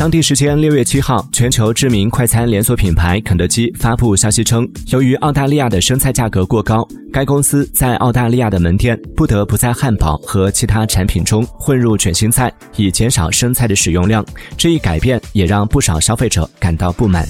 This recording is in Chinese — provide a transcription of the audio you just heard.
当地时间六月七号，全球知名快餐连锁品牌肯德基发布消息称，由于澳大利亚的生菜价格过高，该公司在澳大利亚的门店不得不在汉堡和其他产品中混入卷心菜，以减少生菜的使用量。这一改变也让不少消费者感到不满。